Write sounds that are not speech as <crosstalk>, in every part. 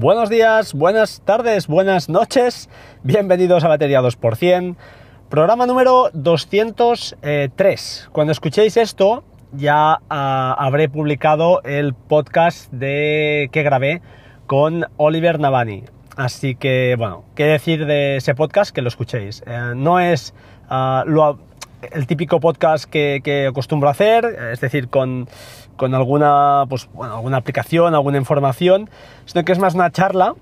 Buenos días, buenas tardes, buenas noches. Bienvenidos a Batería 2%. Programa número 203. Cuando escuchéis esto, ya ah, habré publicado el podcast de que grabé con Oliver Navani. Así que, bueno, qué decir de ese podcast que lo escuchéis. Eh, no es ah, lo- el típico podcast que, que acostumbro a hacer, es decir, con, con alguna, pues, bueno, alguna aplicación, alguna información, sino que es más una charla.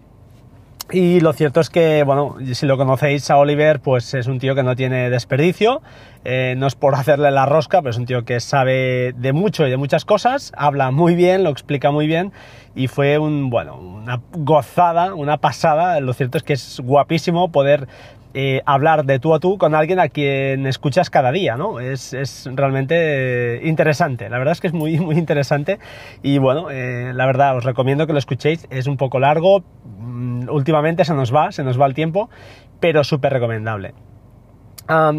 Y lo cierto es que, bueno, si lo conocéis a Oliver, pues es un tío que no tiene desperdicio. Eh, no es por hacerle la rosca, pero es un tío que sabe de mucho y de muchas cosas, habla muy bien, lo explica muy bien y fue un, bueno, una gozada, una pasada. Lo cierto es que es guapísimo poder eh, hablar de tú a tú con alguien a quien escuchas cada día, ¿no? Es, es realmente interesante, la verdad es que es muy, <laughs> muy interesante y bueno, eh, la verdad os recomiendo que lo escuchéis, es un poco largo, mm, últimamente se nos va, se nos va el tiempo, pero súper recomendable.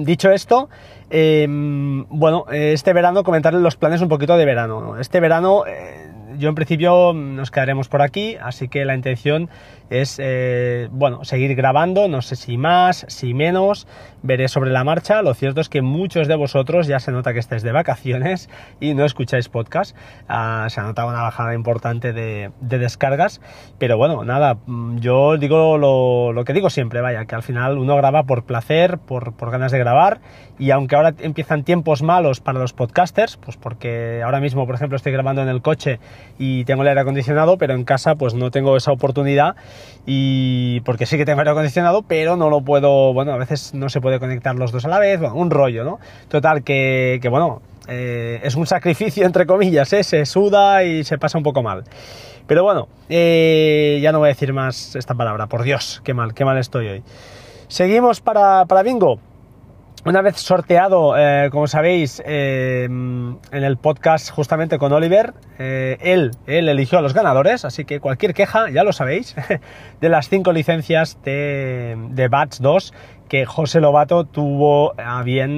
Dicho esto, em, bueno, este verano comentarles los planes un poquito de verano. ¿no? Este verano eh, yo en principio nos quedaremos por aquí, así que la intención es, eh, bueno, seguir grabando, no sé si más, si menos, veré sobre la marcha. Lo cierto es que muchos de vosotros ya se nota que estáis de vacaciones y no escucháis podcast. Ah, se ha notado una bajada importante de, de descargas, pero bueno, nada, mm, yo digo lo, lo que digo siempre, vaya, que al final uno graba por placer, por, por ganas de grabar, y aunque ahora empiezan tiempos malos para los podcasters, pues porque ahora mismo, por ejemplo, estoy grabando en el coche y tengo el aire acondicionado, pero en casa pues no tengo esa oportunidad y porque sí que tengo aire acondicionado, pero no lo puedo, bueno, a veces no se puede conectar los dos a la vez, bueno, un rollo, ¿no? Total, que, que bueno, eh, es un sacrificio entre comillas, ¿eh? se suda y se pasa un poco mal. Pero bueno, eh, ya no voy a decir más esta palabra, por Dios, qué mal, qué mal estoy hoy. Seguimos para, para Bingo. Una vez sorteado, eh, como sabéis, eh, en el podcast justamente con Oliver, eh, él, él eligió a los ganadores, así que cualquier queja, ya lo sabéis, <laughs> de las cinco licencias de, de Bats 2 que José Lobato tuvo a bien,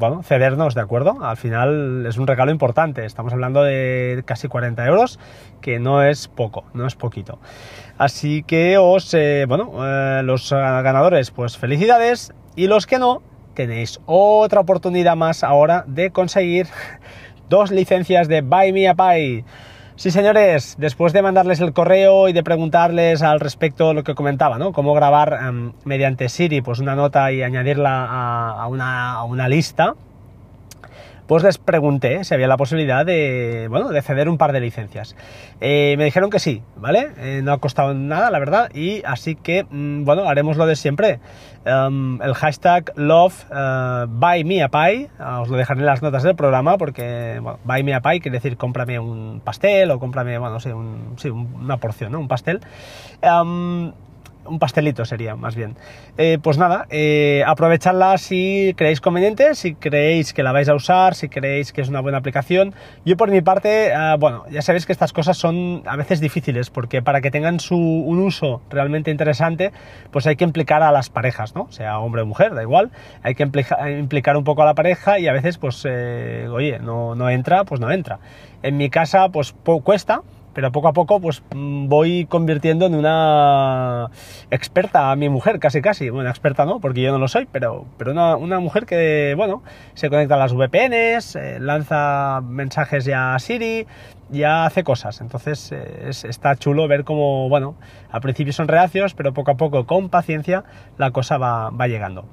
bueno, cedernos, ¿de acuerdo? Al final es un regalo importante, estamos hablando de casi 40 euros, que no es poco, no es poquito. Así que os, bueno, los ganadores, pues felicidades, y los que no, tenéis otra oportunidad más ahora de conseguir <laughs> dos licencias de Buy Me a Pie. Sí, señores, después de mandarles el correo y de preguntarles al respecto lo que comentaba, ¿no? Cómo grabar em, mediante Siri pues una nota y añadirla a, una lista, pues les pregunté si había la posibilidad de, bueno, de ceder un par de licencias. Eh, me dijeron que sí, ¿vale? Eh, no ha costado nada, la verdad, y así que, mm, bueno, haremos lo de siempre. Um, el hashtag love uh, buy me a pie, os lo dejaré en las notas del programa porque, bueno, buy me a pie quiere decir cómprame un pastel o cómprame, bueno, no sé, un, sí, un- una porción, ¿no? Un pastel. Um, un pastelito sería, más bien. Eh, pues nada, eh, aprovechadla si creéis conveniente, si creéis que la vais a usar, si creéis que es una buena aplicación. Yo por mi parte, ah, bueno, ya sabéis que estas cosas son a veces difíciles, porque para que tengan su, un uso realmente interesante, pues hay que implicar a las parejas, ¿no? Sea hombre o mujer, da igual. Hay que implica- implicar un poco a la pareja y a veces, pues, eh, oye, no, no entra, pues no entra. En mi casa, pues cuesta, pero poco a poco pues mm, voy convirtiendo en una experta a mi mujer, casi casi. Bueno, experta no, porque yo no lo soy, pero, pero una, una mujer que, bueno, se conecta a las VPNs, eh, lanza mensajes ya a Siri, ya hace cosas. Entonces eh, es- está chulo ver cómo, bueno, al principio son reacios, pero poco a poco, con paciencia, la cosa va, va llegando.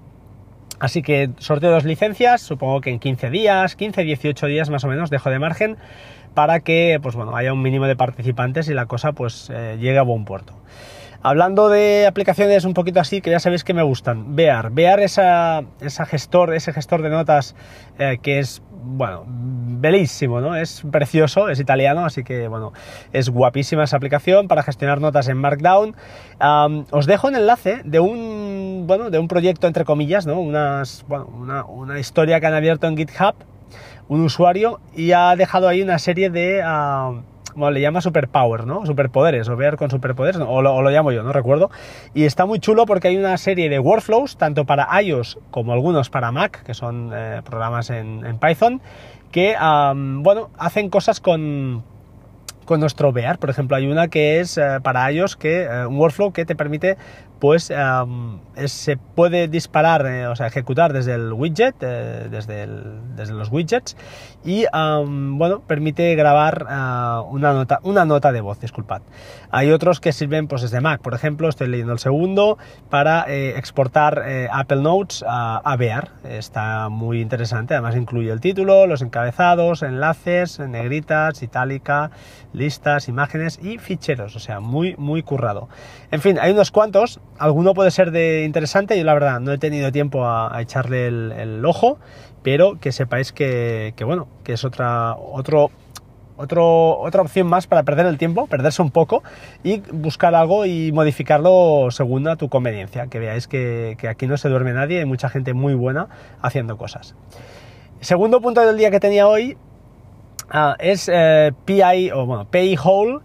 Así que sorteo dos licencias, supongo que en 15 días, 15, 18 días más o menos, dejo de margen para que pues bueno, haya un mínimo de participantes y la cosa pues eh, llegue a buen puerto. Hablando de aplicaciones un poquito así, que ya sabéis que me gustan. Bear. Bear esa, gestor, ese gestor de notas eh, que es, bueno, bellísimo, ¿no? Es precioso, es italiano, así que, bueno, es guapísima esa aplicación para gestionar notas en Markdown. Os dejo un enlace de un, bueno, de un proyecto, entre comillas, ¿no? Bueno, una, una historia que han abierto en GitHub un usuario y ha dejado ahí una serie de... ah, bueno, le llama superpower, ¿no? Superpoderes, o ver con superpoderes, ¿no? o, lo, llamo yo, no recuerdo. Y está muy chulo porque hay una serie de workflows, tanto para iOS como algunos para Mac, que son eh, programas en, Python, que, bueno, hacen cosas con, con nuestro Bear. Por ejemplo, hay una que es eh, para ellos que eh, un workflow que te permite pues se puede disparar, eh, o sea, ejecutar desde el widget, desde, desde, los widgets y bueno, permite grabar una, nota, una nota de voz, disculpad. Hay otros que sirven pues desde Mac, por ejemplo, estoy leyendo el segundo para exportar Apple Notes a, a Bear. Está muy interesante, además incluye el título, los encabezados, enlaces, negritas, itálica, listas, imágenes y ficheros, o sea, muy, muy currado. En fin, hay unos cuantos, alguno puede ser de interesante, yo la verdad no he tenido tiempo a, echarle el, ojo, pero que sepáis que, bueno, que es otra, otra opción más para perder el tiempo, perderse un poco y buscar algo y modificarlo según a tu conveniencia, que veáis que, que aquí no se duerme nadie, hay mucha gente muy buena haciendo cosas. Segundo punto del día que tenía hoy Ah, es eh, PI o bueno, Payhole,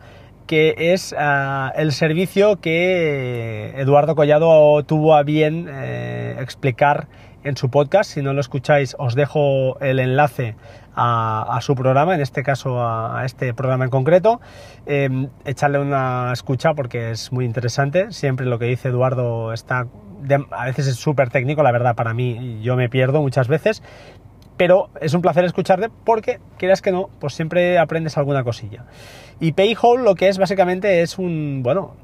que es ah, el servicio que Eduardo Collado tuvo a bien eh, explicar en su podcast. Si no lo escucháis, os dejo el enlace a, su programa, en este caso a, este programa en concreto. Em, echarle una escucha porque es muy interesante. Siempre lo que dice Eduardo está. a veces es súper técnico, la verdad, para mí yo me pierdo muchas veces, pero es un placer escucharte porque, quieras que no, pues siempre aprendes alguna cosilla. Y Payhole lo que es básicamente es un, bueno,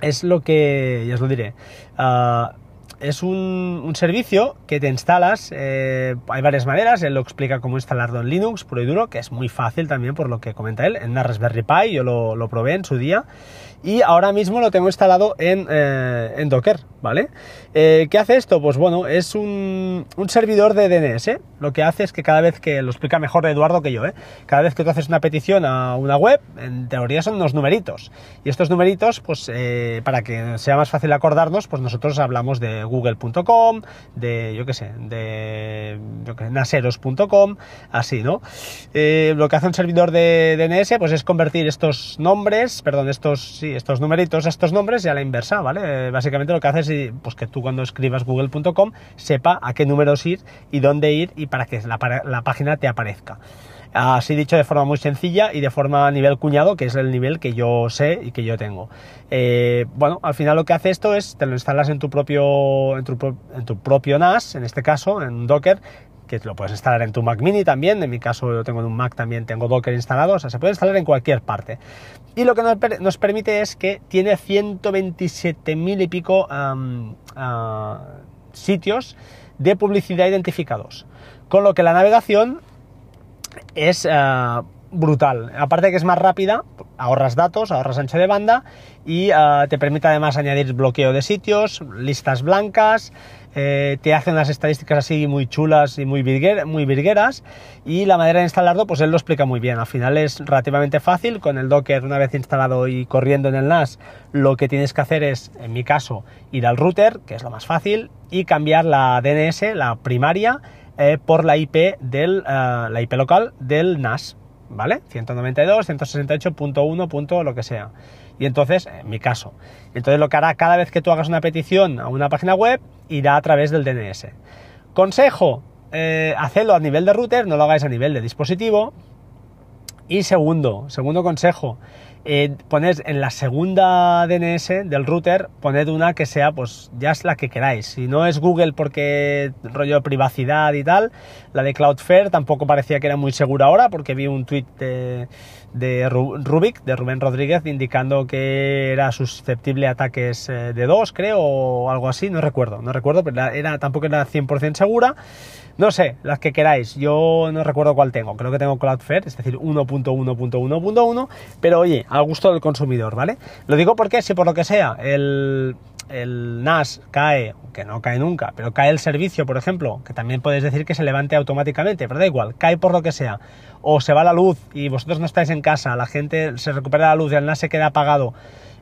es lo que, ya os lo diré, ah, es un, servicio que te instalas, eh, hay varias maneras, él lo explica cómo instalarlo en Linux, puro y duro, que es muy fácil también por lo que comenta él, en Raspberry Pi, yo lo, probé en su día, y ahora mismo lo tengo instalado en, eh, Docker, ¿vale? Eh, ¿Qué hace esto? Pues bueno, es un, servidor de DNS. Lo que hace es que cada vez que, lo explica mejor Eduardo que yo. Cada vez que tú haces una petición a una web, en teoría son unos numeritos. Y estos numeritos, pues para que sea más fácil acordarnos, pues nosotros hablamos de google.com, de, yo qué sé, de naseros.com, así, ¿no? lo que hace un servidor de DNS, pues es convertir estos nombres, perdón, estos estos numeritos, estos nombres y a la inversa, ¿vale? Básicamente lo que hace es pues, que tú cuando escribas google.com sepa a qué números ir y dónde ir y para que la página te aparezca. Así dicho de forma muy sencilla y de forma a nivel cuñado, que es el nivel que yo sé y que yo tengo. Eh, bueno, al final lo que hace esto es te lo instalas en tu propio, en tu, en propio NAS, en este caso, en Docker, que lo puedes instalar en tu Mac mini también, en mi caso yo tengo en un Mac también, tengo Docker instalado, o sea, se puede instalar en cualquier parte. Y lo que nos, permite es que tiene 127.000 y pico sitios de publicidad identificados, con lo que la navegación es ah, brutal. Aparte de que es más rápida, ahorras datos, ahorras ancho de banda y ah, te permite además añadir bloqueo de sitios, listas blancas, eh, te hace unas estadísticas así muy chulas y muy, muy virgueras y la manera de instalarlo pues él lo explica muy bien. Al final es relativamente fácil, con el Docker una vez instalado y corriendo en el NAS lo que tienes que hacer es, en mi caso, ir al router, que es lo más fácil, y cambiar la DNS, la primaria, eh, por la IP, del, eh, la IP local del NAS, ¿vale? 192, 168.1. lo que sea. Y entonces, en mi caso, entonces lo que hará cada vez que tú hagas una petición a una página web, irá a través del DNS. Consejo, eh, hacedlo a nivel de router, no lo hagáis a nivel de dispositivo. Y segundo, segundo consejo, eh, poned en la segunda DNS del router, poned una que sea, pues ya es la que queráis. Si no es Google porque rollo privacidad y tal, la de Cloudflare tampoco parecía que era muy segura ahora porque vi un tweet de, de Rubik, de Rubén Rodríguez, indicando que era susceptible a ataques eh, de dos, creo, o algo así, no recuerdo, no recuerdo, pero era, tampoco era 100% segura. No sé, las que queráis, yo no recuerdo cuál tengo, creo que tengo Cloudflare, es decir, 1.1.1.1, pero oye, al gusto del consumidor, ¿vale? Lo digo porque si por lo que sea el, el NAS cae, que no cae nunca, pero cae el servicio, por ejemplo, que también puedes decir que se levante automáticamente, pero da igual, cae por lo que sea, o se va la luz y vosotros no estáis en casa, la gente se recupera la luz y el NAS se queda apagado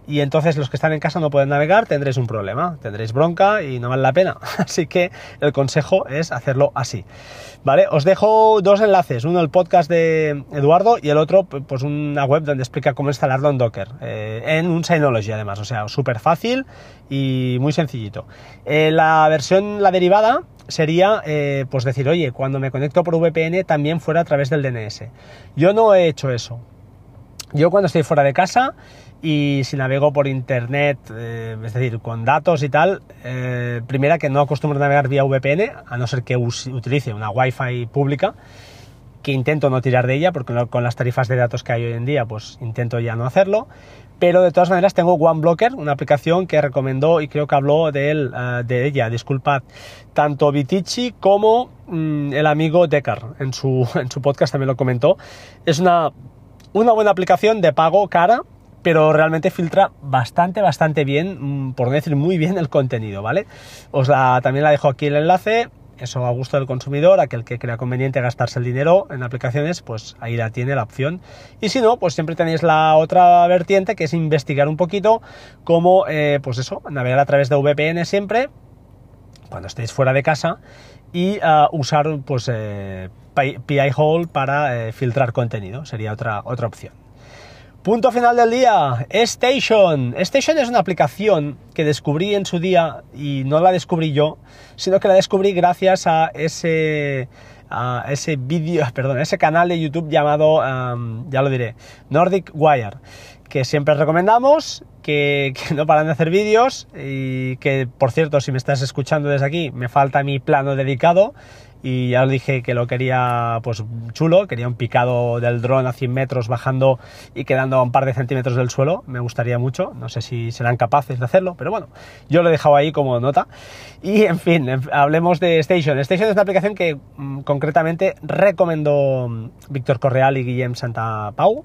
y entonces los que están en casa no pueden navegar, tendréis un problema, tendréis bronca y no vale la pena. <laughs> Así que el consejo es hacerlo así. ¿Vale? Os dejo dos enlaces, uno el podcast de Eduardo y el otro pues una web donde explica cómo instalarlo en Docker, eh, en un Synology además, o sea, súper fácil y muy sencillito. Eh, la versión, la derivada, sería eh, pues decir, oye, cuando me conecto por VPN también fuera a través del DNS. Yo no he hecho eso. Yo cuando estoy fuera de casa y si navego por internet, eh, es decir, con datos y tal, eh, primera que no acostumbro a navegar vía VPN, a no ser que utilice una Wi-Fi pública, que intento no tirar de ella, porque con las tarifas de datos que hay hoy en día, pues intento ya no hacerlo. Pero de todas maneras tengo OneBlocker, una aplicación que recomendó y creo que habló de, él, eh, de ella, disculpad, tanto Vitici como mm, el amigo Decker en su, <laughs> en su podcast también lo comentó. Es una una buena aplicación de pago cara, pero realmente filtra bastante, bastante bien, mm, por no decir muy bien el contenido, ¿vale? Os también la dejo aquí el enlace, eso a gusto del consumidor, aquel que crea conveniente gastarse el dinero en aplicaciones, pues ahí la tiene la opción. Y si no, pues siempre tenéis la otra vertiente, que es investigar un poquito cómo, eh, pues eso, navegar a través de VPN siempre, cuando estéis fuera de casa, y uh, usar pues eh, PI Hole para eh, filtrar contenido, sería otra, otra opción. Punto final del día, Station. Station es una aplicación que descubrí en su día y no la descubrí yo, sino que la descubrí gracias a ese a ese vídeo, <laughs> perdón, ese canal de YouTube llamado, ya lo diré, Nordic Wire, que siempre recomendamos, <laughs> que, no paran de hacer vídeos y que, por cierto, si me estás escuchando desde aquí, me falta mi plano dedicado y ya os dije que lo quería pues chulo, quería un picado del dron a 100 metros bajando y quedando a un par de centímetros del suelo, me gustaría mucho, no sé si serán capaces de hacerlo, pero bueno, yo lo he dejado ahí como nota. Y en fin, hablemos de Station. Station es una aplicación que mm, concretamente recomendó mm, Víctor Correal y Guillem Santa Pau,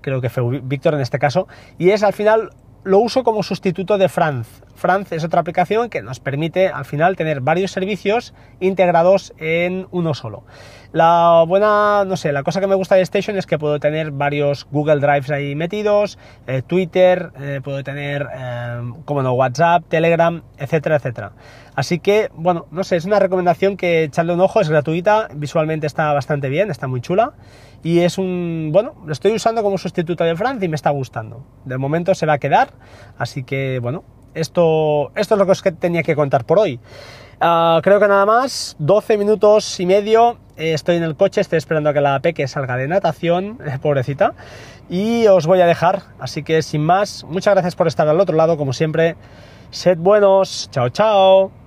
creo que fue Víctor en este caso, y es al final lo uso como sustituto de Franz. Franz es otra aplicación que nos permite al final tener varios servicios integrados en uno solo. La buena, no sé, la cosa que me gusta de Station es que puedo tener varios Google Drives ahí metidos, eh, Twitter, eh, puedo tener, eh, como no, WhatsApp, Telegram, etcétera, etcétera. Así que, bueno, no sé, es una recomendación que echarle un ojo, es gratuita, visualmente está bastante bien, está muy chula y es un, bueno, lo estoy usando como sustituto de Franz y me está gustando. De momento se va a quedar, así que, bueno, esto, esto es lo que os tenía que contar por hoy. Ah, creo que nada más, 12 minutos y medio, eh, estoy en el coche, estoy esperando a que la peque salga de natación, <laughs> pobrecita, y os voy a dejar, así que sin más, muchas gracias por estar al otro lado, como siempre, sed buenos, chao chao.